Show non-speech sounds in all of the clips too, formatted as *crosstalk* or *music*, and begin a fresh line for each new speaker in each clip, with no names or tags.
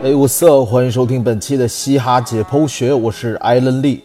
哎，我 up？欢迎收听本期的嘻哈解剖学，我是艾伦利。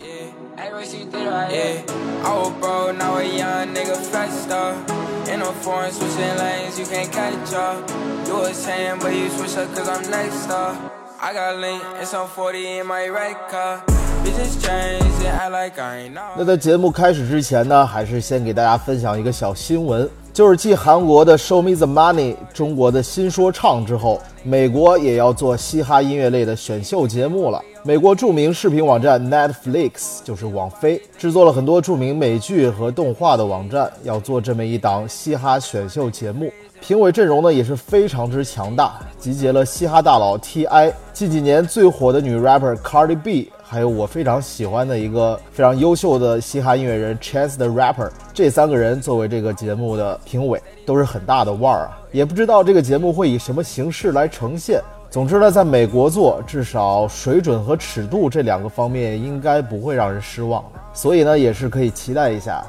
那在节目开始之前呢，还是先给大家分享一个小新闻。就是继韩国的 Show Me the Money、中国的新说唱之后，美国也要做嘻哈音乐类的选秀节目了。美国著名视频网站 Netflix 就是网飞，制作了很多著名美剧和动画的网站，要做这么一档嘻哈选秀节目。评委阵容呢也是非常之强大，集结了嘻哈大佬 T.I、近几年最火的女 rapper Cardi B。还有我非常喜欢的一个非常优秀的嘻哈音乐人 Chance the Rapper，这三个人作为这个节目的评委都是很大的腕儿啊！也不知道这个节目会以什么形式来呈现。总之呢，在美国做，至少水准和尺度这两个方面应该不会让人失望，所以呢，也是可以期待一下。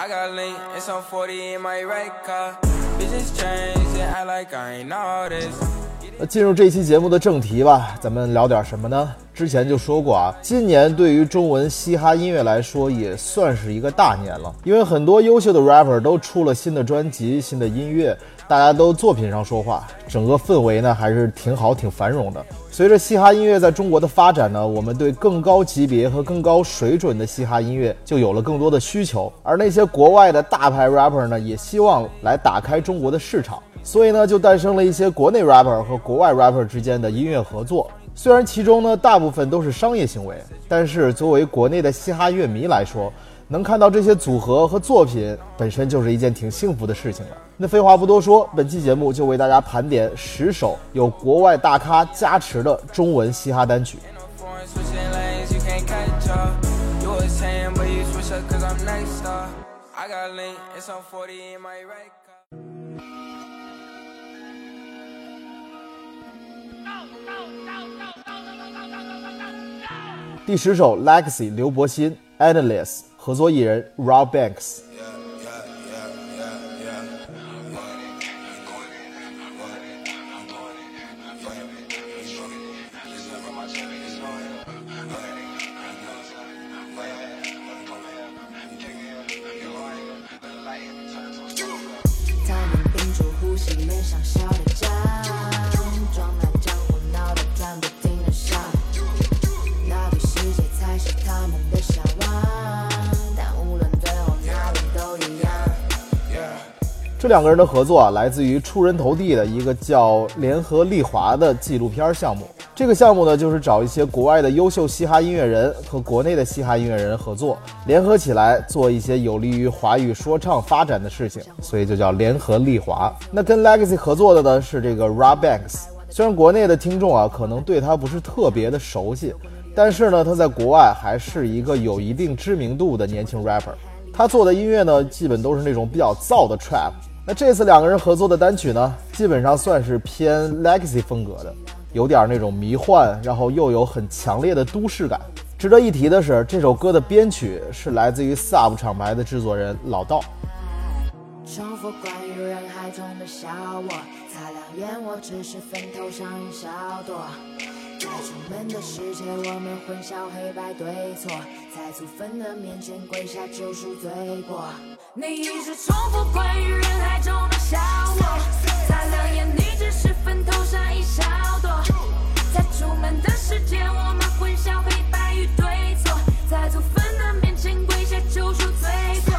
I got lean and some 40 in my right car. Bitches change and act like I ain't noticed. 那进入这期节目的正题吧，咱们聊点什么呢？之前就说过啊，今年对于中文嘻哈音乐来说也算是一个大年了，因为很多优秀的 rapper 都出了新的专辑、新的音乐。大家都作品上说话，整个氛围呢还是挺好、挺繁荣的。随着嘻哈音乐在中国的发展呢，我们对更高级别和更高水准的嘻哈音乐就有了更多的需求。而那些国外的大牌 rapper 呢，也希望来打开中国的市场，所以呢，就诞生了一些国内 rapper 和国外 rapper 之间的音乐合作。虽然其中呢大部分都是商业行为，但是作为国内的嘻哈乐迷来说，能看到这些组合和作品本身就是一件挺幸福的事情了。那废话不多说，本期节目就为大家盘点十首有国外大咖加持的中文嘻哈单曲。第十首《，Lexi》刘柏辛《Endless》合作艺人 Rob Banks。这两个人的合作啊，来自于出人头地的一个叫《联合利华》的纪录片项目。这个项目呢，就是找一些国外的优秀嘻哈音乐人和国内的嘻哈音乐人合作，联合起来做一些有利于华语说唱发展的事情，所以就叫《联合利华》。那跟 Legacy 合作的呢是这个 Rob Banks。虽然国内的听众啊可能对他不是特别的熟悉，但是呢他在国外还是一个有一定知名度的年轻 rapper。他做的音乐呢，基本都是那种比较燥的 trap。那这次两个人合作的单曲呢，基本上算是偏 Legacy 风格的，有点那种迷幻，然后又有很强烈的都市感。值得一提的是，这首歌的编曲是来自于 Sub 厂牌的制作人老道。重复关于人海中的小我，擦亮眼，我只是坟头上一小朵。在出门的世界，我们混淆黑白对错，在祖坟的面前跪下救赎罪过。你一直重复关于人海中的小我，擦亮眼，你只是坟头上一小朵。在出门的世界，我们混淆黑白与对错，在祖坟的面前跪下救赎罪过。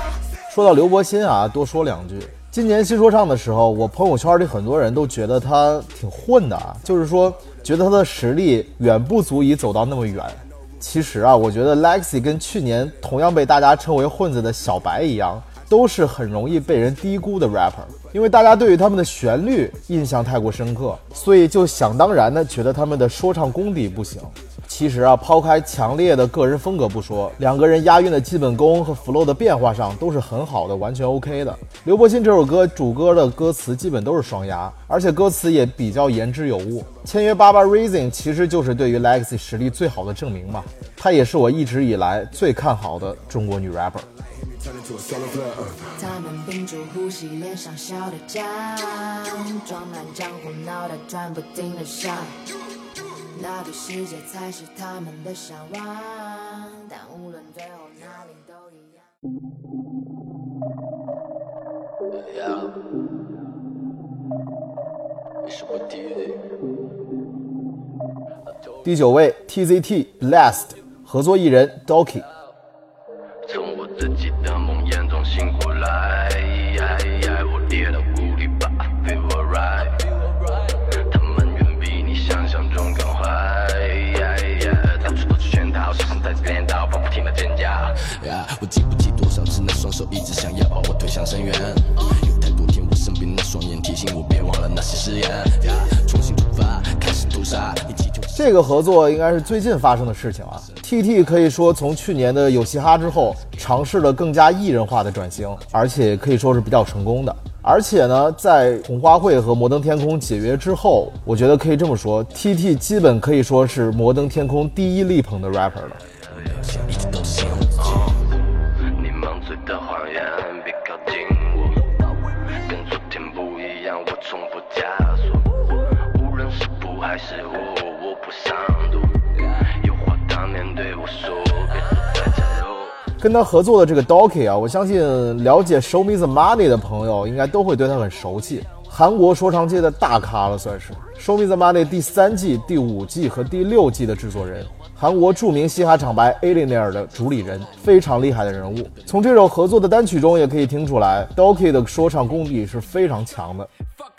说到刘伯欣啊，多说两句。今年新说唱的时候，我朋友圈里很多人都觉得他挺混的啊，就是说觉得他的实力远不足以走到那么远。其实啊，我觉得 Lexi 跟去年同样被大家称为混子的小白一样，都是很容易被人低估的 rapper，因为大家对于他们的旋律印象太过深刻，所以就想当然的觉得他们的说唱功底不行。其实啊，抛开强烈的个人风格不说，两个人押韵的基本功和 flow 的变化上都是很好的，完全 OK 的。刘柏辛这首歌主歌的歌词基本都是双押，而且歌词也比较言之有物。签约八八 Rising 其实就是对于 Legacy 实力最好的证明嘛，她也是我一直以来最看好的中国女 rapper。
他们屏住呼吸，脸上笑得僵，装满浆糊，脑袋转不停的想，那个世界才是他们的向往。但无论最后哪里都一样。
第九位，TZT Blast 合作艺人 Doki。自己的梦魇中醒过来，我跌到谷底吧，Feel alright。他们远比你想象中更坏，到处都是圈套，时空在颠倒，反复听到尖叫。我记不起多少次那双手一直想要把我推向深渊，有太多天我身边那双眼提醒我别忘了那些誓言。重新出发，开始屠杀。这个合作应该是最近发生的事情啊。TT 可以说从去年的有嘻哈之后，尝试了更加艺人化的转型，而且可以说是比较成功的。而且呢，在红花会和摩登天空解约之后，我觉得可以这么说，TT 基本可以说是摩登天空第一力捧的 rapper 了。跟他合作的这个 Doki 啊，我相信了解 Show Me the Money 的朋友应该都会对他很熟悉。韩国说唱界的大咖了，算是 Show Me the Money 第三季、第五季和第六季的制作人，韩国著名嘻哈厂牌 a l i e n a i r 的主理人，非常厉害的人物。从这首合作的单曲中也可以听出来，Doki 的说唱功底是非常强的。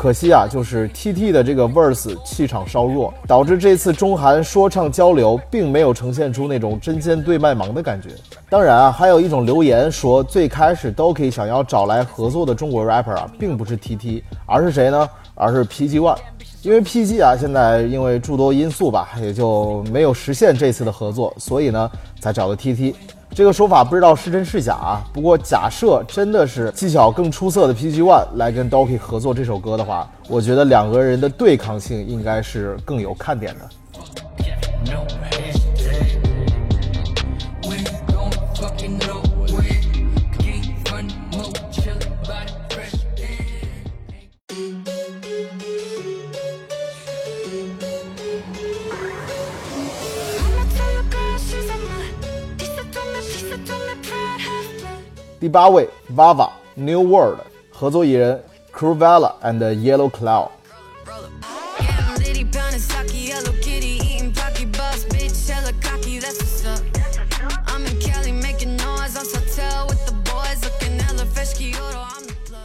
可惜啊，就是 T T 的这个 verse 气场稍弱，导致这次中韩说唱交流并没有呈现出那种针尖对麦芒的感觉。当然啊，还有一种留言说，最开始 Doki 想要找来合作的中国 rapper 啊，并不是 T T，而是谁呢？而是 P G One。因为 P G 啊，现在因为诸多因素吧，也就没有实现这次的合作，所以呢，才找的 T T。这个说法不知道是真是假啊。不过假设真的是技巧更出色的 PG One 来跟 Doki 合作这首歌的话，我觉得两个人的对抗性应该是更有看点的。第八位，Vava New World 合作艺人 Cruvella and Yellow Cloud。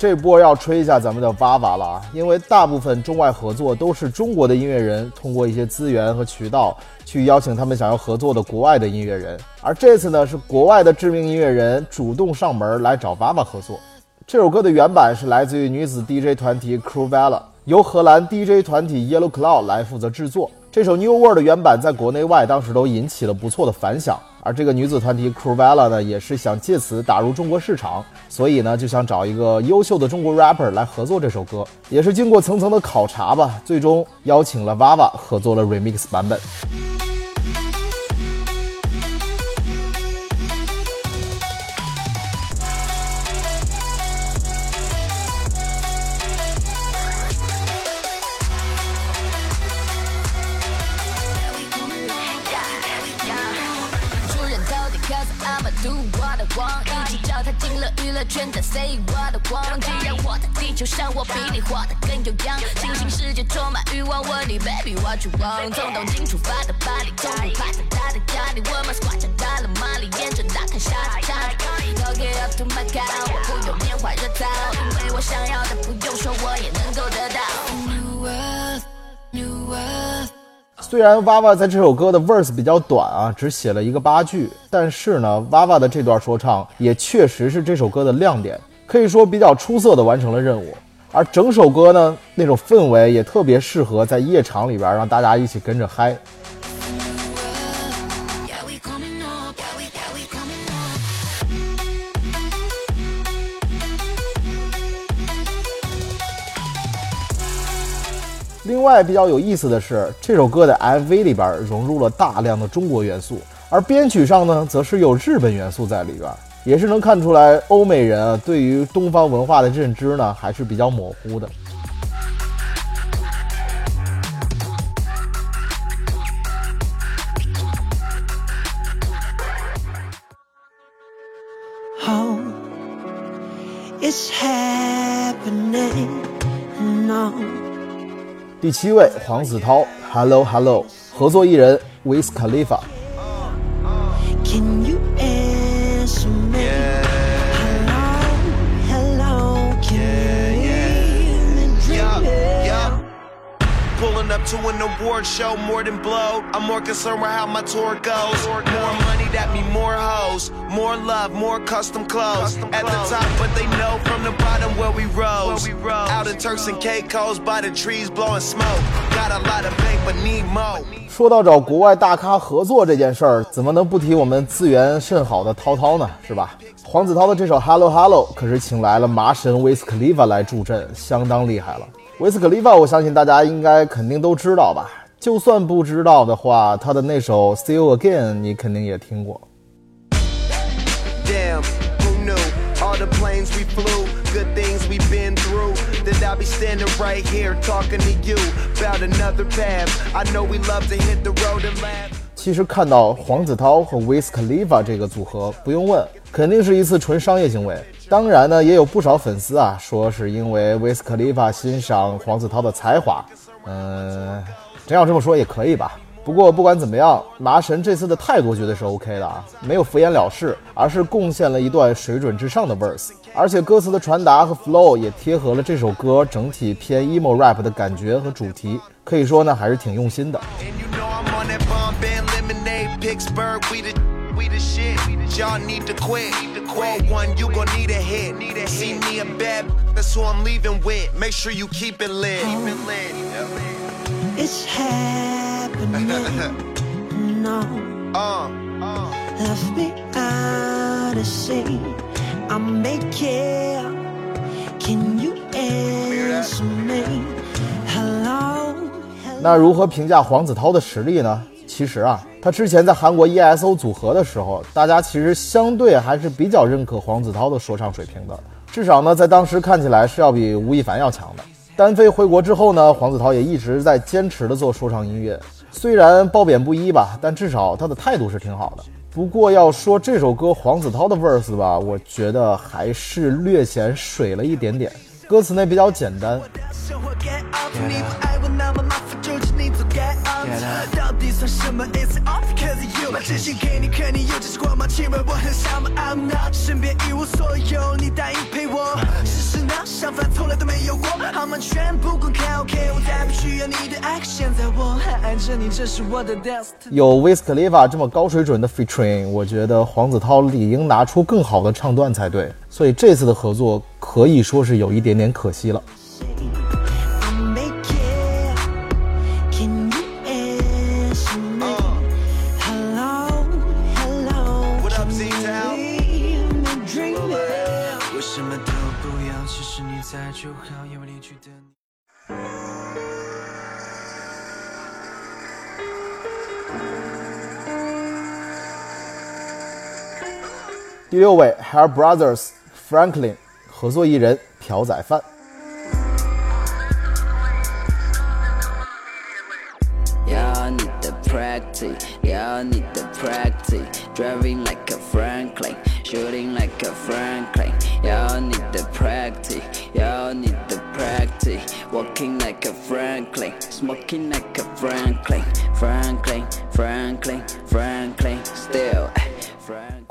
这波要吹一下咱们的 Vava 了啊，因为大部分中外合作都是中国的音乐人通过一些资源和渠道去邀请他们想要合作的国外的音乐人，而这次呢是国外的知名音乐人主动上门来找 Vava 合作。这首歌的原版是来自于女子 DJ 团体 Cruvella，由荷兰 DJ 团体 Yellow Cloud 来负责制作。这首 New World 的原版在国内外当时都引起了不错的反响。而这个女子团体 Cruvella 呢，也是想借此打入中国市场，所以呢就想找一个优秀的中国 rapper 来合作这首歌，也是经过层层的考察吧，最终邀请了 Vava 合作了 remix 版本。Say 我的光，既然我的地球上我比你活得更有样，新兴世界充满欲望，问你 baby what you want，从东京出发的巴黎，从不怕太大的压力，我们 squad 长大了玛丽，沿着大海下着茶，Don't get up to my cow，我不用拈花惹草，因为我想要的不用说我也能虽然娃娃在这首歌的 verse 比较短啊，只写了一个八句，但是呢娃娃的这段说唱也确实是这首歌的亮点，可以说比较出色的完成了任务。而整首歌呢，那种氛围也特别适合在夜场里边让大家一起跟着嗨。外比较有意思的是，这首歌的 MV 里边融入了大量的中国元素，而编曲上呢，则是有日本元素在里边，也是能看出来欧美人啊对于东方文化的认知呢还是比较模糊的。第七位，黄子韬，Hello Hello，合作艺人 w i
s Khalifa。To an award show, more than blow. I'm more concerned with how my tour goes. More money, that mean more hoes. More love, more custom clothes. At the top, but they know from the bottom where we rose. Out in Turks and Caicos, by the trees blowing smoke. Got a lot of bank, but need more.
说到找国外大咖合作这件事儿，怎么能不提我们资源甚好的涛涛呢？是吧？黄子韬的这首 Hello Hello 可是请来了麻神 Wiz Khalifa 来助阵，相当厉害了。维斯克利法，我相信大家应该肯定都知道吧？就算不知道的话，他的那首《See You Again》你肯定也听过。
Damn, who knew? All the planes we flew, good things we've been through. That I'll be standing right here talking to you about another path. I know we love to hit the road and laugh.
其实看到黄子韬和 Wiz Khalifa 这个组合，不用问，肯定是一次纯商业行为。当然呢，也有不少粉丝啊说是因为 Wiz Khalifa 欣赏黄子韬的才华。嗯，真要这么说也可以吧。不过不管怎么样，麻神这次的态度绝对是 OK 的啊，没有敷衍了事，而是贡献了一段水准之上的 verse，而且歌词的传达和 flow 也贴合了这首歌整体偏 emo rap 的感觉和主题，可以说呢还是挺用心的。
And you know I'm on that shit. Y'all need to quit. Quote one, you gon' need a hit. See me a bad, that's who I'm leaving with. Make sure you keep it lit. Keep it lit.
It's happening. *laughs* no,
Uh, uh.
left me out of sea. I make it. Can you answer me? Hello, hello.
那如何评价黄子韬的实力呢？ 其实啊，他之前在韩国 ESO 组合的时候，大家其实相对还是比较认可黄子韬的说唱水平的，至少呢，在当时看起来是要比吴亦凡要强的。单飞回国之后呢，黄子韬也一直在坚持的做说唱音乐，虽然褒贬不一吧，但至少他的态度是挺好的。不过要说这首歌黄子韬的 verse 吧，我觉得还是略显水了一点点，歌词呢比较简单，
生 up。到底算什么？It's all because of you。把真心给你，可你有这些光芒，请问我很想吗？I'm not，身边一无所有，你答应陪我。事实呢，相反从来都没有过。好吗？全部公开 OK，我再不需要你的爱，现在我还爱着你，这是我的 destiny。
有 Wiz Khalifa 这么高水准的 featuring，我觉得黄子韬理应拿出更好的唱段才对。所以这次的合作可以说是有一点点可惜了。第六位 Hair Brothers Franklin 合作艺人朴宰范。
Y'all need the practice, y'all need the practice. Driving like a Franklin, shooting like a Franklin. Y'all need the practice, y'all need the practice. Walking like a Franklin, smoking like a Franklin. Franklin,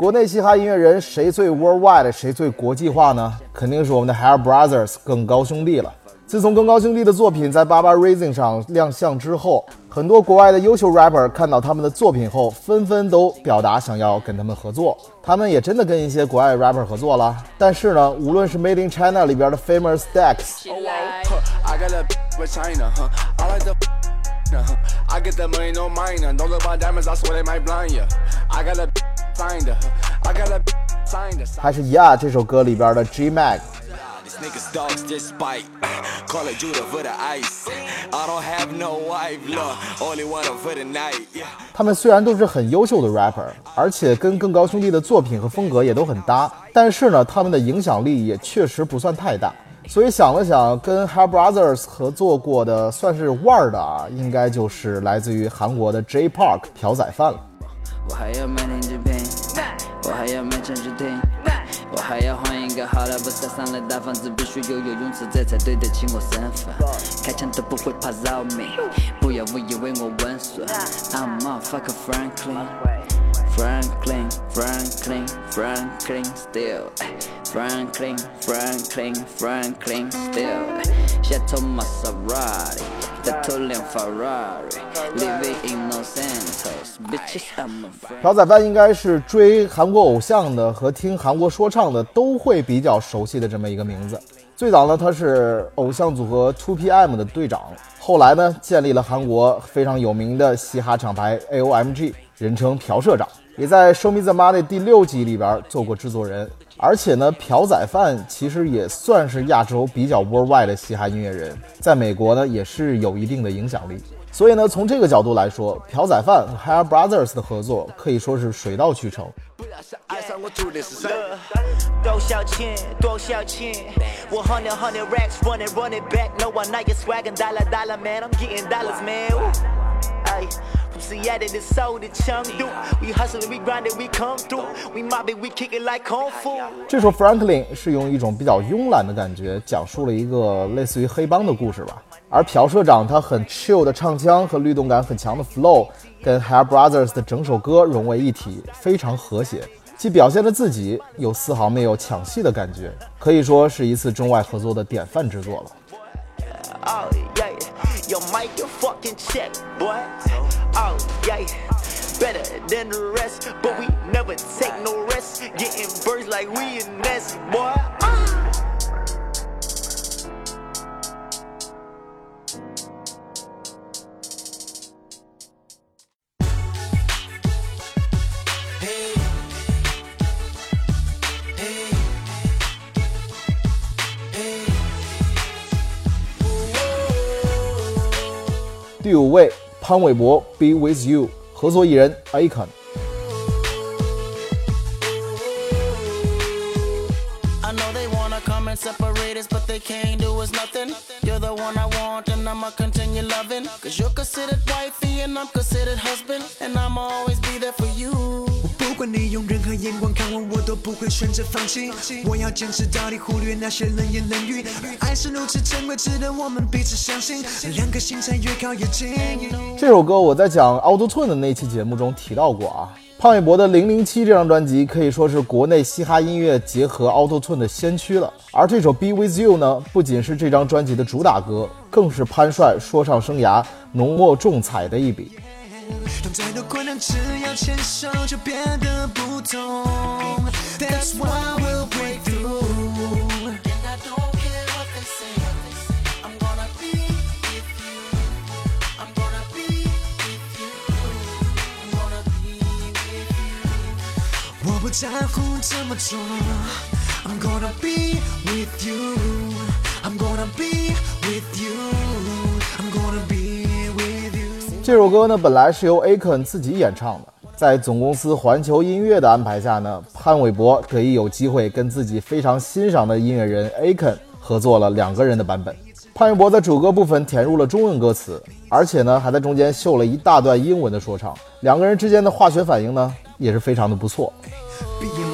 国内嘻哈音乐人谁最 worldwide，谁最国际化呢？肯定是我们的 Hair Brothers 更高兄弟了。自从更高兄弟的作品在 Baba Rising 上亮相之后，很多国外的优秀 rapper 看到他们的作品后，纷纷都表达想要跟他们合作。他们也真的跟一些国外 rapper 合作了。但是呢，无论是 Made in China 里边的 Famous Dex，
I got a with China, huh? I like the a a find
还是 Yeah 这首歌里边的 G
despite. Call it Judah for the ice. I don't have no wife, look, only one for the night.
他们虽然都是很优秀的 rapper，而且跟更高兄弟的作品和风格也都很搭，但是呢，他们的影响力也确实不算太大。所以想了想，跟 Hair Brothers 合作过的算是腕儿的啊，应该就是来自于韩国的 J Park 朴宰范了。
我还要买点纸片，我还要买成纸听，我还要换一个好的不塞上来大房子，必须有游泳池，这才对得起我身份。开枪都不会怕扰民，不要误以为我温顺。I'm a fuck Franklin。Franklin, Franklin, Franklin still. Franklin, Franklin, Franklin still. Chateau Maserati, the Tulen Ferrari. Living in Los Santos, bitches I'm a friend.
朴宰范应该是追韩国偶像的和听韩国说唱的都会比较熟悉的这么一个名字。最早呢，他是偶像组合 Two PM 的队长，后来呢，建立了韩国非常有名的嘻哈厂牌 AOMG，人称朴社长，也在《Show Me the Money》第六季里边做过制作人。而且呢，朴宰范其实也算是亚洲比较 worldwide 的嘻哈音乐人，在美国呢也是有一定的影响力。所以呢，从这个角度来说，朴宰范和 Hair Brothers 的合作可以说是水到渠成。
Yeah, Ay, from Seattle to Seoul to Chengdu, we hustlin', we grindin', we come through. We mob it, we kick it like kung fu.
这首 Franklin 是用一种比较慵懒的感觉，讲述了一个类似于黑帮的故事吧。而朴社长他很 chill 的唱腔和律动感很强的 flow，跟 Hair Brothers 的整首歌融为一体，非常和谐，既表现了自己，又丝毫没有抢戏的感觉，可以说是一次中外合作的典范之作了。
Oh yeah, yo Mike, you fucking check, boy. Oh yeah, better than the rest, but we never take no rest. Getting birds like we in nest, boy. Ah.
第五位，潘玮柏《Be With You》合作艺人 Akon。
They can't do us nothing. You're the one I want, and I'ma continue loving. Cause you're considered wifey, and I'm considered husband, and I'ma always be there for you.
不管你用任何眼光看我，我都不会选择放弃。我要坚持到底，忽略那些冷言冷语。爱是如此珍贵，值得我们彼此相信，两颗心才越靠越近。
这首歌我在讲 Auto Tune 的那期节目中提到过啊。潘玮柏的《零零七》这张专辑可以说是国内嘻哈音乐结合 Auto Tune 的先驱了。而这首《Be With You》呢，不仅是这张专辑的主打歌，更是潘帅说唱生涯浓墨重彩的一笔。
Yeah, 在乎这么做。I'm gonna be with you. I'm gonna be with you. I'm gonna be with you.
这首歌呢，本来是由 Aken 自己演唱的，在总公司环球音乐的安排下呢，潘玮柏得以有机会跟自己非常欣赏的音乐人 Aken 合作了两个人的版本。潘玮柏在主歌部分填入了中文歌词，而且呢，还在中间秀了一大段英文的说唱，两个人之间的化学反应呢，也是非常的不错。
Be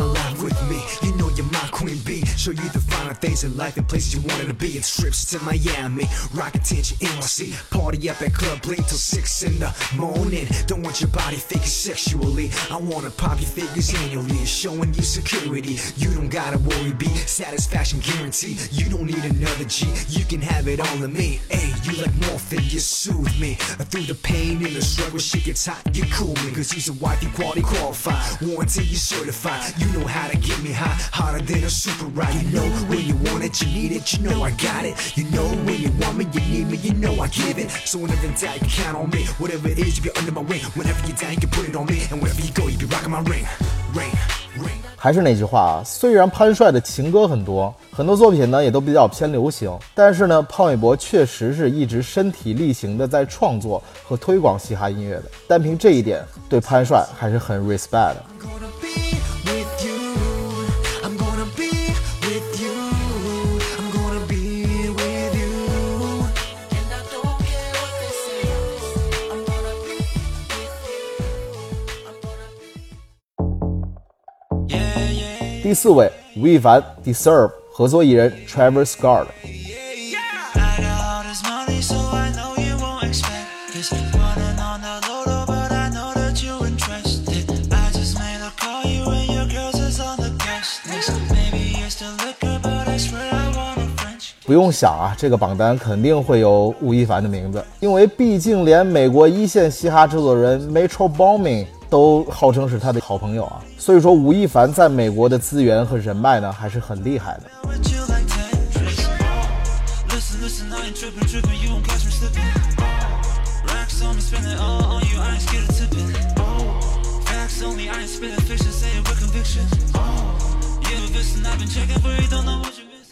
Show you the finer things in life and places you wanted to be. It's trips to Miami, rock attention NYC. Party up at Club Blink till 6 in the morning. Don't want your body thinking sexually. I wanna pop your figures annually. Showing you security. You don't gotta worry, be satisfaction guarantee. You don't need another G. You can have it all in me. Hey, you like morphine, you soothe me. Through the pain and the struggle, shit gets hot, you cool me. Cause you's a wife, quality qualified. Warranty, you certified. You know how to get me high, hotter than a super ride. You know when you want it, you need it, you know I got it. You know when you want me, you need me, you know I give it. So whenever in doubt, you can count on me. Whatever it is, you be under my wing. Whenever you down, you put it on me. And wherever you go, you be rocking my ring. rain, rain.
还是那句话啊，虽然潘帅的情歌很多，很多作品呢也都比较偏流行，但是呢，潘玮柏确实是一直身体力行的在创作和推广嘻哈音乐的。单凭这一点，对潘帅还是很 respect 的。第四位，吴亦凡 Deserve 合作艺人 Travis Scott 不用想啊，这个榜单肯定会有吴亦凡的名字，因为毕竟连美国一线嘻哈制作人 Metro booming 都号称是他的好朋友啊，所以说吴亦凡在美国的资源和人脉呢还是很厉害的。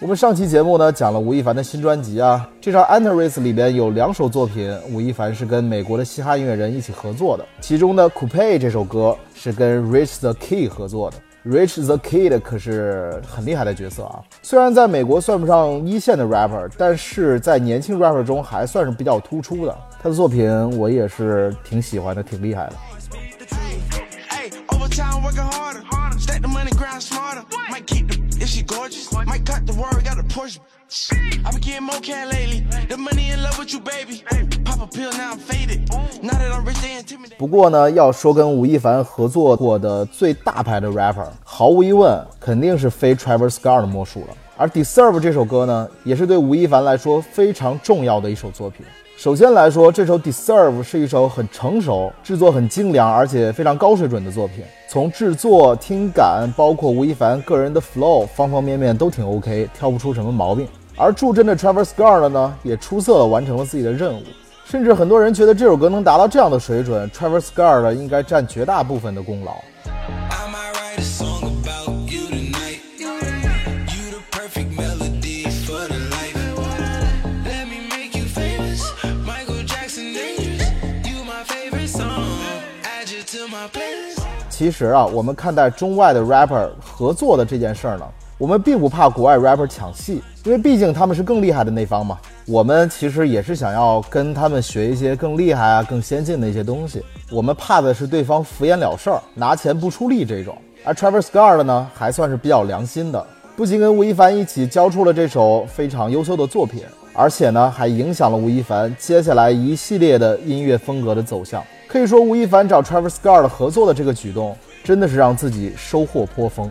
们上期节目呢讲了吴亦凡的新专辑啊，这张《Antares》里边有两首作品，吴亦凡是跟美国的嘻哈音乐人一起合作的。其中呢，《Coupe》这首歌是跟 Rich the Kid 合作的。Rich the Kid 可是很厉害的角色啊，虽然在美国算不上一线的 rapper，但是在年轻 rapper 中还算是比较突出的。他的作品我也是挺喜欢的，挺厉害的。
Hey, overtime working harder. Stack the money, grind smarter. Might keep the if she gorgeous. Might cut the word, got a Porsche. I been getting more can lately. The money in love with you, baby. Pop a pill, now I'm faded. Now that I'm rich, they intimidate.
不过呢，要说跟吴亦凡合作过的最大牌的 rapper，毫无疑问肯定是非 Travis Scott 的莫属了。而《Deserve》这首歌呢，也是对吴亦凡来说非常重要的一首作品。首先来说，这首《Deserve》是一首很成熟、制作很精良，而且非常高水准的作品。从制作、听感，包括吴亦凡个人的 flow，方方面面都挺 OK，挑不出什么毛病。而助阵的 Travis Scott 呢，也出色地完成了自己的任务。甚至很多人觉得这首歌能达到这样的水准，Travis Scott 应该占绝大部分的功劳。其实啊，我们看待中外的 rapper 合作的这件事儿呢，我们并不怕国外 rapper 抢戏，因为毕竟他们是更厉害的那方嘛。我们其实也是想要跟他们学一些更厉害啊、更先进的一些东西。我们怕的是对方敷衍了事儿、拿钱不出力这种。而 Travis Scott 呢，还算是比较良心的，不仅跟吴亦凡一起交出了这首非常优秀的作品，而且呢，还影响了吴亦凡接下来一系列的音乐风格的走向。可以说，吴亦凡找 Travis Scott 合作的这个举动，真的是让自己收获颇丰。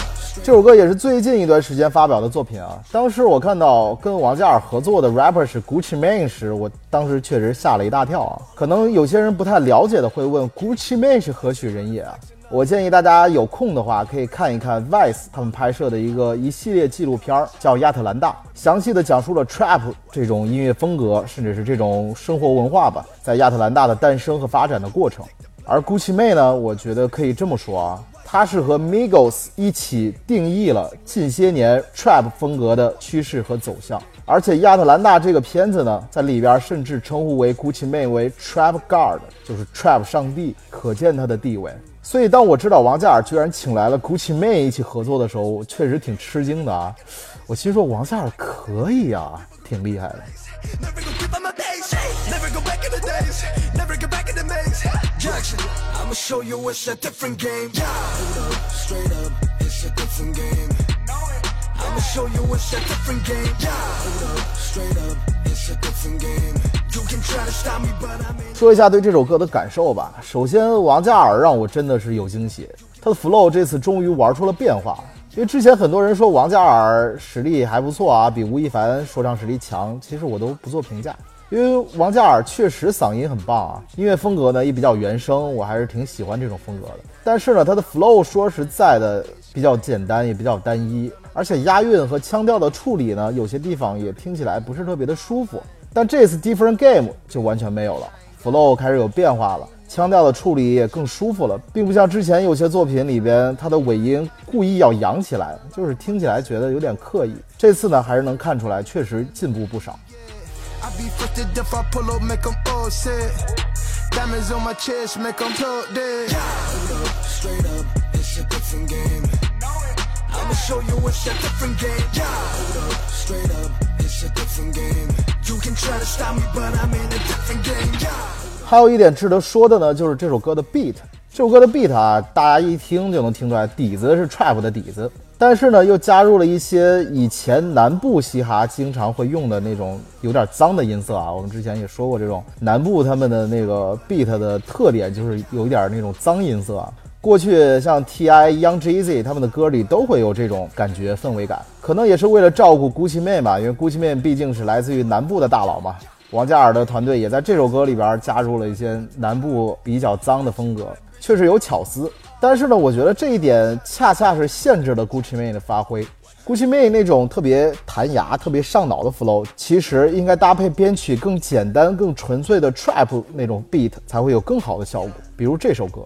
这首歌也是最近一段时间发表的作品啊。当时我看到跟王嘉尔合作的 rapper 是 Gucci Mane 时，我当时确实吓了一大跳啊。可能有些人不太了解的会问，Gucci Mane 是何许人也啊？我建议大家有空的话可以看一看 Vice 他们拍摄的一个一系列纪录片儿，叫《亚特兰大》，详细的讲述了 trap 这种音乐风格，甚至是这种生活文化吧，在亚特兰大的诞生和发展的过程。而 Gucci Mane 呢，我觉得可以这么说啊。他是和 Migos 一起定义了近些年 Trap 风格的趋势和走向。而且亚特兰大这个片子呢，在里边甚至称呼为 Gucci Mane 为 Trap God，就是 Trap 上帝，可见他的地位。所以当我知道王嘉尔居然请来了 Gucci Mane 一起合作的时候，我确实挺吃惊的啊！我心说王嘉尔可以啊，挺厉害的。
Never go give up my days. Never go back in the days. Never get back in the maze. Jackson, I'ma show you it's a different game. Yeah. Straight up, it's a different game. I'ma show you it's a different game. Yeah. Straight up, it's a different game. You can try to stop me, but I'm in
说一下对这首歌的感受吧。首先，王嘉尔让我真的是有惊喜，他的 flow 这次终于玩出了变化。因为之前很多人说王嘉尔实力还不错啊，比吴亦凡说唱实力强，其实我都不做评价。因为王嘉尔确实嗓音很棒啊，音乐风格呢也比较原声，我还是挺喜欢这种风格的。但是呢，他的 flow 说实在的比较简单，也比较单一，而且押韵和腔调的处理呢，有些地方也听起来不是特别的舒服。但这次 Different Game 就完全没有了，flow 开始有变化了，腔调的处理也更舒服了，并不像之前有些作品里边它的尾音故意要扬起来，就是听起来觉得有点刻意。这次呢，还是能看出来，确实进步不少。
I be frustrated if I pull up, make them all set. Diamonds on my chest, make them talk dead. Hold up, straight up, it's a different game. I'ma show you it's a different game. Hold up, straight up, it's a different game. You can try to stop me, but I'm in a different game. Yeah.
还有一点值得说的呢，就是这首歌的 beat。这首歌的 beat 啊，大家一听就能听出来，底子是 trap 的底子，但是呢，又加入了一些以前南部嘻哈经常会用的那种有点脏的音色啊。我们之前也说过，这种南部他们的那个 beat 的特点就是有一点那种脏音色啊。过去像 T.I、Young Jeezy 他们的歌里都会有这种感觉氛围感，可能也是为了照顾 Gucci Man 吧，因为 Gucci Man 毕竟是来自于南部的大佬嘛。王嘉尔的团队也在这首歌里边加入了一些南部比较脏的风格，确实有巧思。但是呢，我觉得这一点恰恰是限制了 Gucci Mane 的发挥。Gucci Mane 那种特别弹牙、特别上脑的 flow，其实应该搭配编曲更简单、更纯粹的 trap 那种 beat 才会有更好的效果。比如这首歌。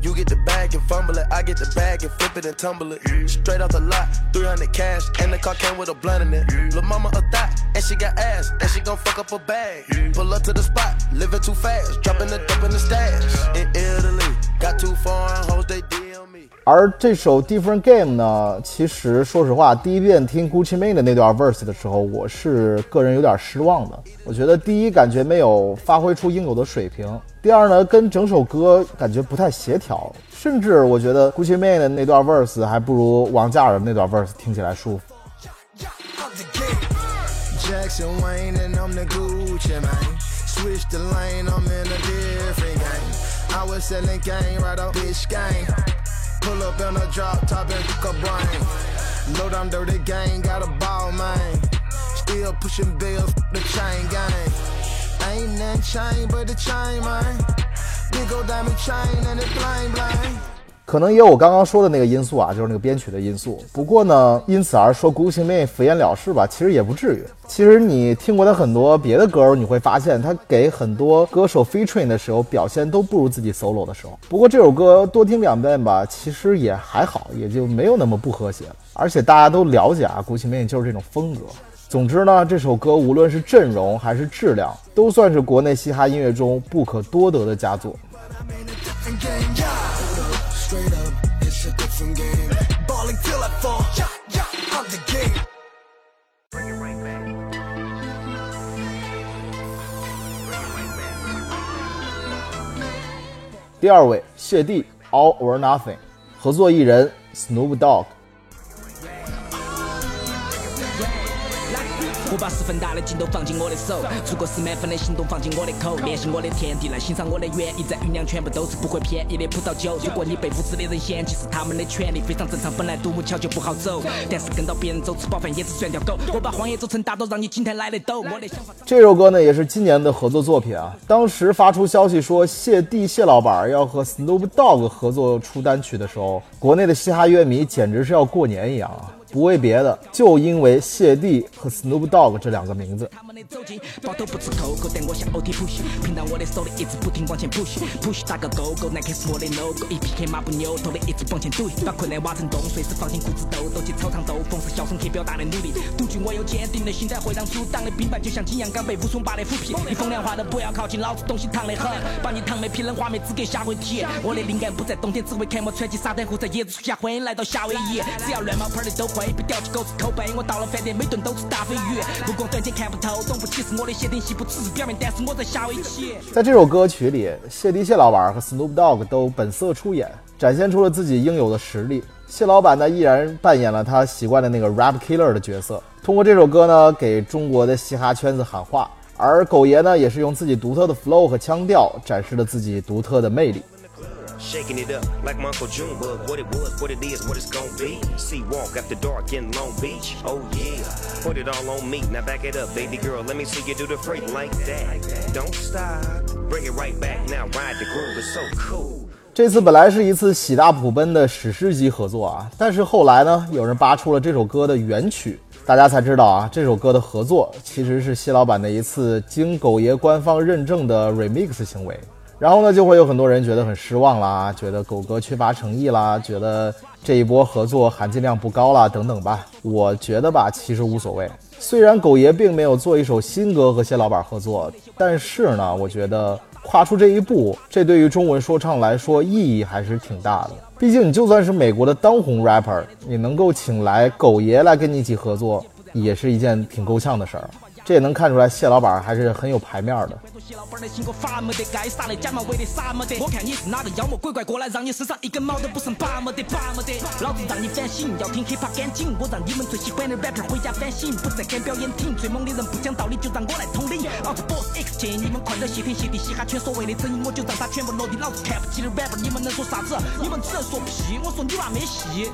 You get the bag and fumble it, I get the bag and flip it and tumble it. Straight off the lot, 300 cash, and the car came with a blunt in it. Lil' mama a thot, and she got ass, and she gon' fuck up a bag. Pull up to the spot, living too fast, dropping the dope in the stash. In Italy,
而这首 Different Game 呢，其实说实话，第一遍听 Gucci Mane 的那段 verse 的时候，我是个人有点失望的。我觉得第一感觉没有发挥出应有的水平，第二呢，跟整首歌感觉不太协调，甚至我觉得 Gucci Mane 的那段 verse 还不如王嘉尔的那段 verse 听起来舒服。
I was selling game right off bitch game. Pull up in a drop top and fuck a brain. Low down dirty gang, got a ball man. Still pushing bills, the chain gang. Ain't nothing chain but the chain man. Big old diamond chain and it bling bling.
可能也有我刚刚说的那个因素啊，就是那个编曲的因素。不过呢，因此而说 Gucci Mane 敷衍了事吧，其实也不至于。其实你听过他很多别的歌，你会发现他给很多歌手 featuring 的时候表现都不如自己 solo 的时候。不过这首歌多听两遍吧，其实也还好，也就没有那么不和谐了。而且大家都了解啊，Gucci Man 就是这种风格。总之呢，这首歌无论是阵容还是质量，都算是国内嘻哈音乐中不可多得的佳作。
It's a different game. Balling till I fall. Yeah, yeah, I'm the game.
第二位，谢帝 All or Nothing，合作艺人 Snoop Dogg。
我把十分大的劲都放进我的手，如果是满分的行动放进我的口，联系我的天地来欣赏我的园艺，在酝酿全部都是不会便宜的葡萄酒。如果你被无知的人嫌弃是他们的权利，非常正常，本来独木桥就不好走，但是跟到别人走，吃饱饭也是算条狗。我把荒野走成大道，让你今天来得抖。我的想法。
这首歌呢也是今年的合作作品啊。当时发出消息说谢帝谢老板要和 Snoop Dogg 合作出单曲的时候，国内的嘻哈乐迷简直是要过年一样啊！不为别的，就因为谢帝和 Snoop Dogg 这两个名字。
他们的走近，包头不吃扣扣，但我像 OT 到我的手里一直不停往前打个勾勾，我的 logo，一匹黑马不扭头的一直往前怼，把困难挖成洞，随时放进裤子兜兜，去操场兜风是小表达的努力，独具我有坚定的心态，会让阻挡的兵败就像被武松拔的虎皮，你风凉话都不要靠近，老子东西很，把你皮冷画面资格下回题，我的灵感不在冬天，只会开幕穿起沙滩裤，在椰子树下，欢迎来到夏威夷，只要乱冒泡的都被吊起狗子口碑，我到了饭店每顿都是大飞鱼，目光短浅看不透，懂不起是我的谢顶戏不只是表面，但是我在下围棋。
在这首歌曲里，谢帝谢老板和 Snoop Dogg 都本色出演，展现出了自己应有的实力。谢老板呢依然扮演了他习惯的那个 rap killer 的角色，通过这首歌呢给中国的嘻哈圈子喊话。而狗爷呢也是用自己独特的 flow 和腔调展示了自己独特的魅力。
Shaking it up like my Uncle Junebug. What it was, what it is, what it's gonna be. See walk after dark in Long Beach. Oh yeah, put it all on me. Now back it up, baby girl. Let me see you do the freak like that. Don't stop, bring it right back. Now ride the groove. It's so cool.
这次本来是一次喜大普奔的史诗级合作啊，但是后来呢，有人扒出了这首歌的原曲，大家才知道啊，这首歌的合作其实是谢老板的一次经狗爷官方认证的 remix 行为。然后呢，就会有很多人觉得很失望啦，觉得狗哥缺乏诚意啦，觉得这一波合作含金量不高啦，等等吧。我觉得吧，其实无所谓。虽然狗爷并没有做一首新歌和谢老板合作，但是呢，我觉得跨出这一步，这对于中文说唱来说意义还是挺大的。毕竟你就算是美国的当红 rapper，你能够请来狗爷来跟你一起合作，也是一件挺够呛的事儿。这也能看出来谢老板还是很有牌面的。
你，们，能说啥子？你们只能说屁。我说你娃没戏。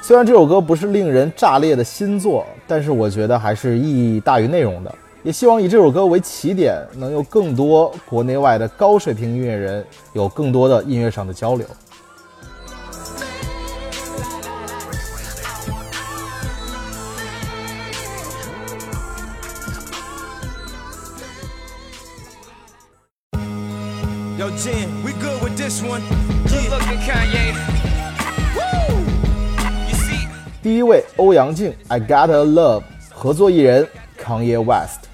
虽然这首歌不是令人炸裂的新作，但是我觉得还是意义大于内容的。也希望以这首歌为起点，能有更多国内外的高水平音乐人有更多的音乐上的交流。
Yo, Jen, we go with this one.
第一位欧阳靖，I Got a Love，合作艺人 Kanye West。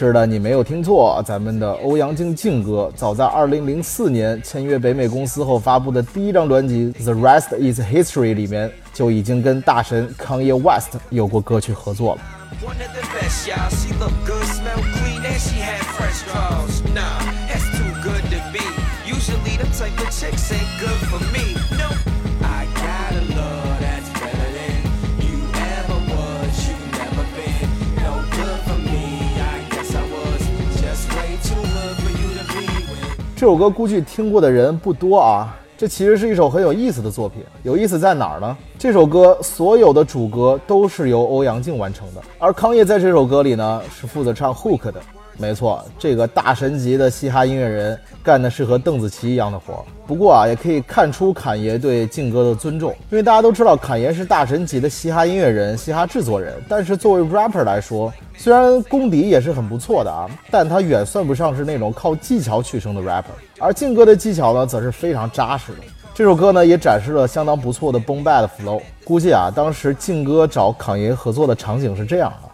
是的，你没有听错，咱们的欧阳靖靖哥早在2004年签约北美公司后发布的第一张专辑《The Rest Is History》里面就已经跟大神 Kanye West 有过歌曲合作了。这首歌估计听过的人不多啊。这其实是一首很有意思的作品，有意思在哪儿呢？这首歌所有的主歌都是由欧阳靖完成的，而康业在这首歌里呢是负责唱 hook 的。没错，这个大神级的嘻哈音乐人干的是和邓紫棋一样的活儿。不过啊，也可以看出侃爷对靖哥的尊重，因为大家都知道侃爷是大神级的嘻哈音乐人、嘻哈制作人，但是作为 rapper 来说，虽然功底也是很不错的啊，但他远算不上是那种靠技巧取胜的 rapper。而靖哥的技巧呢，则是非常扎实的。这首歌呢，也展示了相当不错的 boom bap 的 flow。估计啊，当时靖哥找侃爷合作的场景是这样的。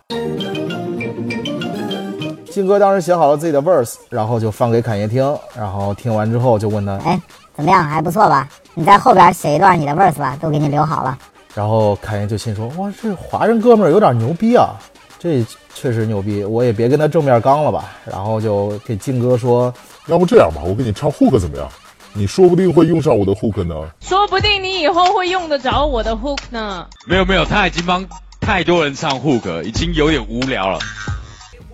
靖哥当时写好了自己的 verse，然后就放给侃爷听，然后听完之后就问他，
哎，怎么样？还不错吧？你在后边写一段你的 verse 吧，都给你留好了。
然后侃爷就心说，哇，这华人哥们儿有点牛逼啊，这确实牛逼，我也别跟他正面刚了吧。然后就给靖哥说，
要不这样吧，我给你唱 hook 怎么样？你说不定会用上我的 hook 呢。
说不定你以后会用得着我的 hook 呢。
没有没有，他已经帮太多人唱 hook，了已经有点无聊了。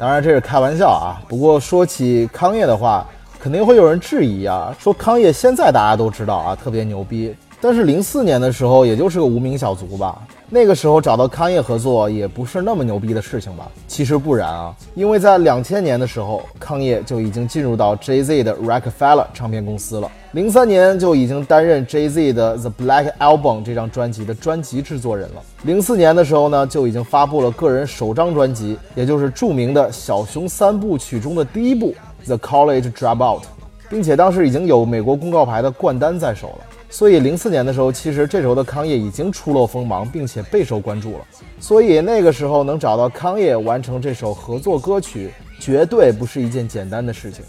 当然这是开玩笑啊。不过说起康业的话，肯定会有人质疑啊，说康业现在大家都知道啊，特别牛逼。但是零四年的时候，也就是个无名小卒吧。那个时候找到康业合作，也不是那么牛逼的事情吧？其实不然啊，因为在两千年的时候，康业就已经进入到 Jay Z 的 Rockefeller 唱片公司了。零三年就已经担任 Jay Z 的 The Black Album 这张专辑的专辑制作人了。零四年的时候呢，就已经发布了个人首张专辑，也就是著名的小熊三部曲中的第一部。The College Dropout，并且当时已经有美国公告牌的冠单在手了。所以零四年的时候，其实这时候的康业已经初露锋芒，并且备受关注了。所以那个时候能找到康业完成这首合作歌曲，绝对不是一件简单的事情。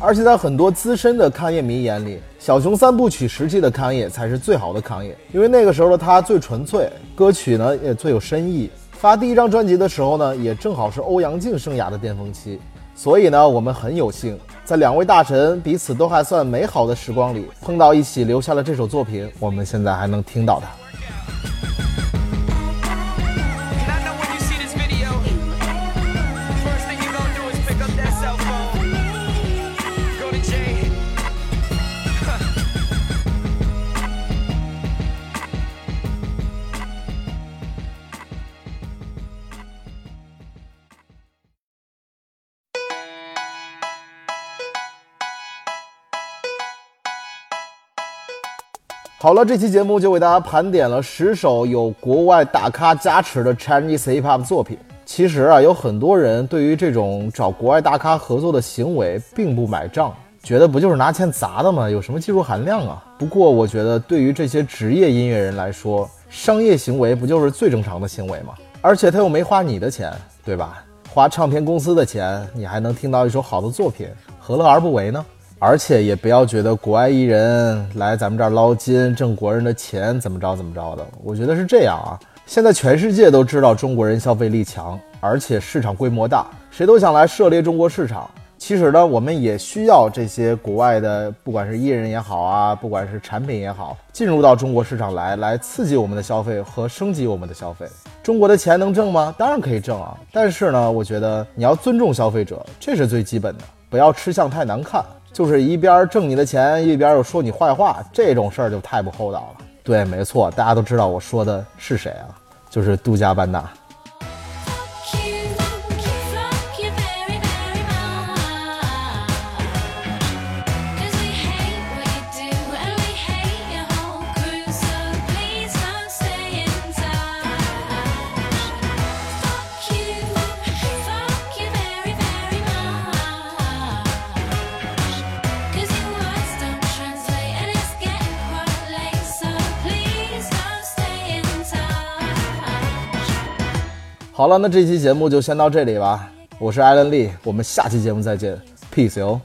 而且在很多资深的康业迷眼里，小熊三部曲时期的康业才是最好的康业，因为那个时候的他最纯粹，歌曲呢也最有深意。发第一张专辑的时候呢，也正好是欧阳靖生涯的巅峰期，所以呢，我们很有幸在两位大神彼此都还算美好的时光里碰到一起，留下了这首作品，我们现在还能听到它。好了，这期节目就为大家盘点了十首有国外大咖加持的 Chinese hip hop 作品。其实啊，有很多人对于这种找国外大咖合作的行为并不买账，觉得不就是拿钱砸的吗？有什么技术含量啊？不过我觉得，对于这些职业音乐人来说，商业行为不就是最正常的行为吗？而且他又没花你的钱，对吧？花唱片公司的钱，你还能听到一首好的作品，何乐而不为呢？而且也不要觉得国外艺人来咱们这儿捞金、挣国人的钱怎么着怎么着的。我觉得是这样啊，现在全世界都知道中国人消费力强，而且市场规模大，谁都想来涉猎中国市场。其实呢，我们也需要这些国外的，不管是艺人也好啊，不管是产品也好，进入到中国市场来，来刺激我们的消费和升级我们的消费。中国的钱能挣吗？当然可以挣啊，但是呢，我觉得你要尊重消费者，这是最基本的，不要吃相太难看。就是一边挣你的钱，一边又说你坏话，这种事儿就太不厚道了。对，没错，大家都知道我说的是谁啊？就是杜嘉班纳。好了，那这期节目就先到这里吧。我是艾伦利，我们下期节目再见，peace 哟。